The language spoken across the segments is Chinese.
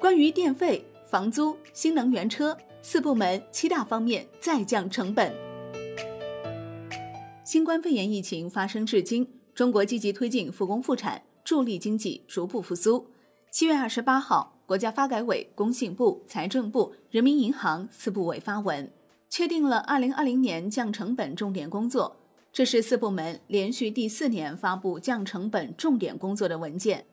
关于电费、房租、新能源车四部门七大方面再降成本。新冠肺炎疫情发生至今，中国积极推进复工复产，助力经济逐步复苏。七月二十八号，国家发改委、工信部、财政部、人民银行四部委发文，确定了二零二零年降成本重点工作。这是四部门连续第四年发布降成本重点工作的文件。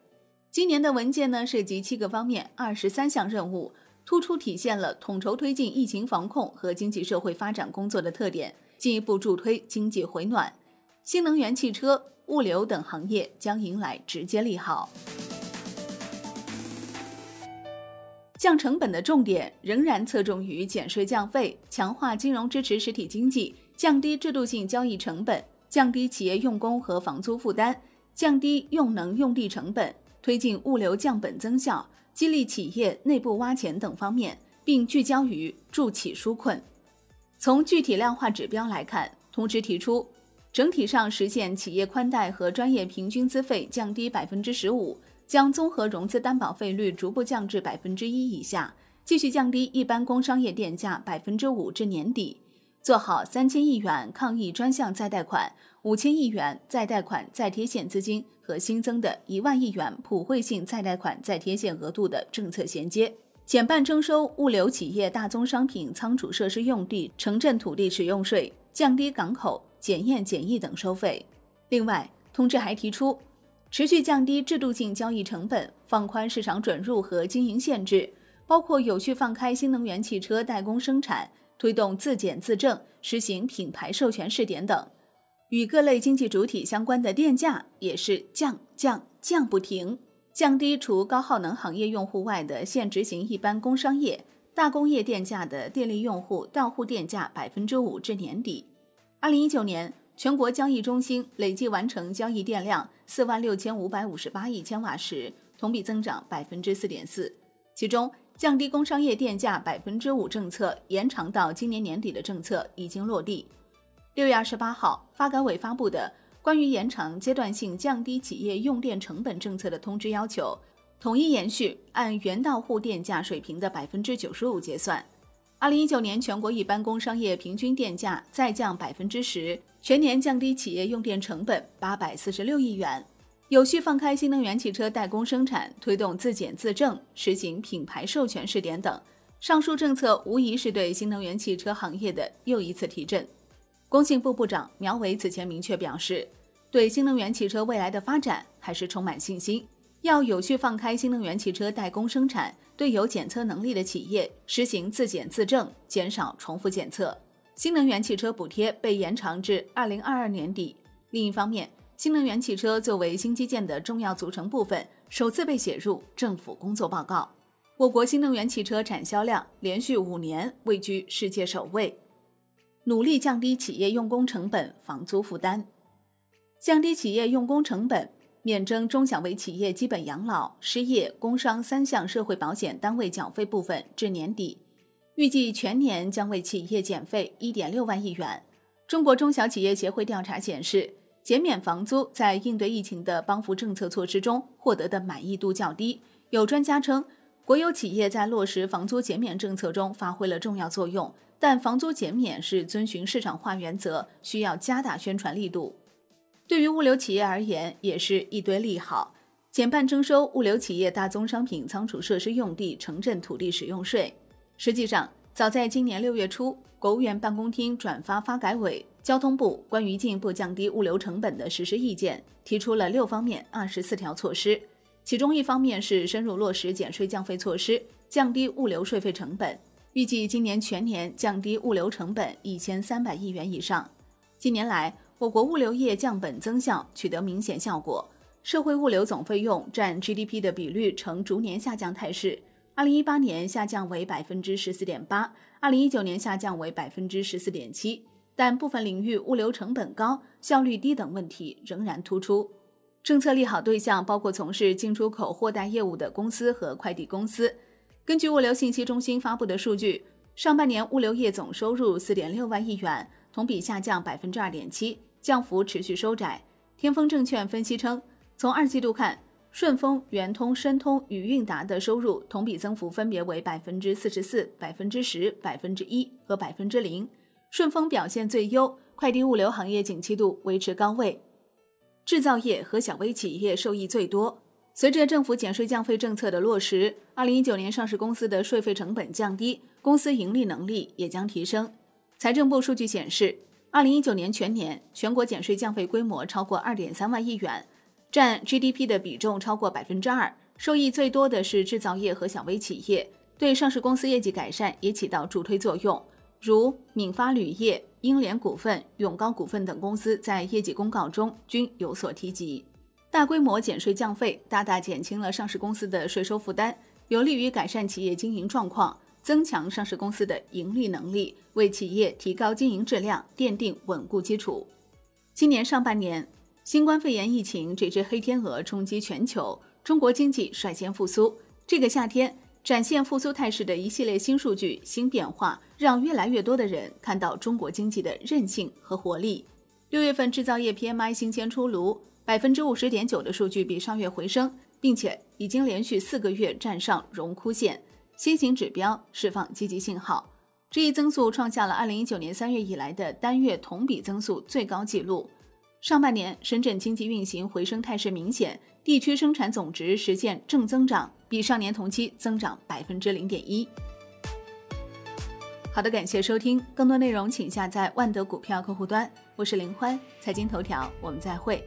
今年的文件呢，涉及七个方面、二十三项任务，突出体现了统筹推进疫情防控和经济社会发展工作的特点，进一步助推经济回暖。新能源汽车、物流等行业将迎来直接利好。降成本的重点仍然侧重于减税降费，强化金融支持实体经济。降低制度性交易成本，降低企业用工和房租负担，降低用能用地成本，推进物流降本增效，激励企业内部挖潜等方面，并聚焦于助企纾困。从具体量化指标来看，通知提出，整体上实现企业宽带和专业平均资费降低百分之十五，将综合融资担保费率逐步降至百分之一以下，继续降低一般工商业电价百分之五至年底。做好三千亿元抗疫专项再贷款、五千亿元再贷款再贴现资金和新增的一万亿元普惠性再贷款再贴现额度的政策衔接，减半征收物流企业大宗商品仓储设施用地城镇土地使用税，降低港口检验检疫等收费。另外，通知还提出，持续降低制度性交易成本，放宽市场准入和经营限制，包括有序放开新能源汽车代工生产。推动自检自证，实行品牌授权试点等，与各类经济主体相关的电价也是降降降不停，降低除高耗能行业用户外的现执行一般工商业、大工业电价的电力用户到户电价百分之五至年底。二零一九年全国交易中心累计完成交易电量四万六千五百五十八亿千瓦时，同比增长百分之四点四，其中。降低工商业电价百分之五政策延长到今年年底的政策已经落地。六月二十八号，发改委发布的关于延长阶段性降低企业用电成本政策的通知要求，统一延续按原到户电价水平的百分之九十五结算。二零一九年全国一般工商业平均电价再降百分之十，全年降低企业用电成本八百四十六亿元。有序放开新能源汽车代工生产，推动自检自证，实行品牌授权试点等，上述政策无疑是对新能源汽车行业的又一次提振。工信部部长苗圩此前明确表示，对新能源汽车未来的发展还是充满信心，要有序放开新能源汽车代工生产，对有检测能力的企业实行自检自证，减少重复检测。新能源汽车补贴被延长至二零二二年底。另一方面，新能源汽车作为新基建的重要组成部分，首次被写入政府工作报告。我国新能源汽车产销量连续五年位居世界首位。努力降低企业用工成本、房租负担，降低企业用工成本，免征中小微企业基本养老、失业、工伤三项社会保险单位缴费部分至年底，预计全年将为企业减费一点六万亿元。中国中小企业协会调查显示。减免房租在应对疫情的帮扶政策措施中获得的满意度较低。有专家称，国有企业在落实房租减免政策中发挥了重要作用，但房租减免是遵循市场化原则，需要加大宣传力度。对于物流企业而言，也是一堆利好，减半征收物流企业大宗商品仓储设施用地城镇土地使用税。实际上，早在今年六月初，国务院办公厅转发发改委。交通部关于进一步降低物流成本的实施意见提出了六方面二十四条措施，其中一方面是深入落实减税降费措施，降低物流税费成本，预计今年全年降低物流成本一千三百亿元以上。近年来，我国物流业降本增效取得明显效果，社会物流总费用占 GDP 的比率呈逐年下降态势，二零一八年下降为百分之十四点八，二零一九年下降为百分之十四点七。但部分领域物流成本高、效率低等问题仍然突出。政策利好对象包括从事进出口货代业务的公司和快递公司。根据物流信息中心发布的数据，上半年物流业总收入四点六万亿元，同比下降百分之二点七，降幅持续收窄。天风证券分析称，从二季度看，顺丰、圆通、申通与韵达的收入同比增幅分别为百分之四十四、百分之十、百分之一和百分之零。顺丰表现最优，快递物流行业景气度维持高位，制造业和小微企业受益最多。随着政府减税降费政策的落实，二零一九年上市公司的税费成本降低，公司盈利能力也将提升。财政部数据显示，二零一九年全年全国减税降费规模超过二点三万亿元。占 GDP 的比重超过百分之二，受益最多的是制造业和小微企业，对上市公司业绩改善也起到助推作用。如闽发铝业、英联股份、永高股份等公司在业绩公告中均有所提及。大规模减税降费大大减轻了上市公司的税收负担，有利于改善企业经营状况，增强上市公司的盈利能力，为企业提高经营质量奠定稳固基础。今年上半年。新冠肺炎疫情这只黑天鹅冲击全球，中国经济率先复苏。这个夏天展现复苏态势的一系列新数据、新变化，让越来越多的人看到中国经济的韧性和活力。六月份制造业 PMI 新鲜出炉，百分之五十点九的数据比上月回升，并且已经连续四个月站上荣枯线，新型指标释放积极信号。这一增速创下了二零一九年三月以来的单月同比增速最高纪录。上半年，深圳经济运行回升态势明显，地区生产总值实现正增长，比上年同期增长百分之零点一。好的，感谢收听，更多内容请下载万德股票客户端。我是林欢，财经头条，我们再会。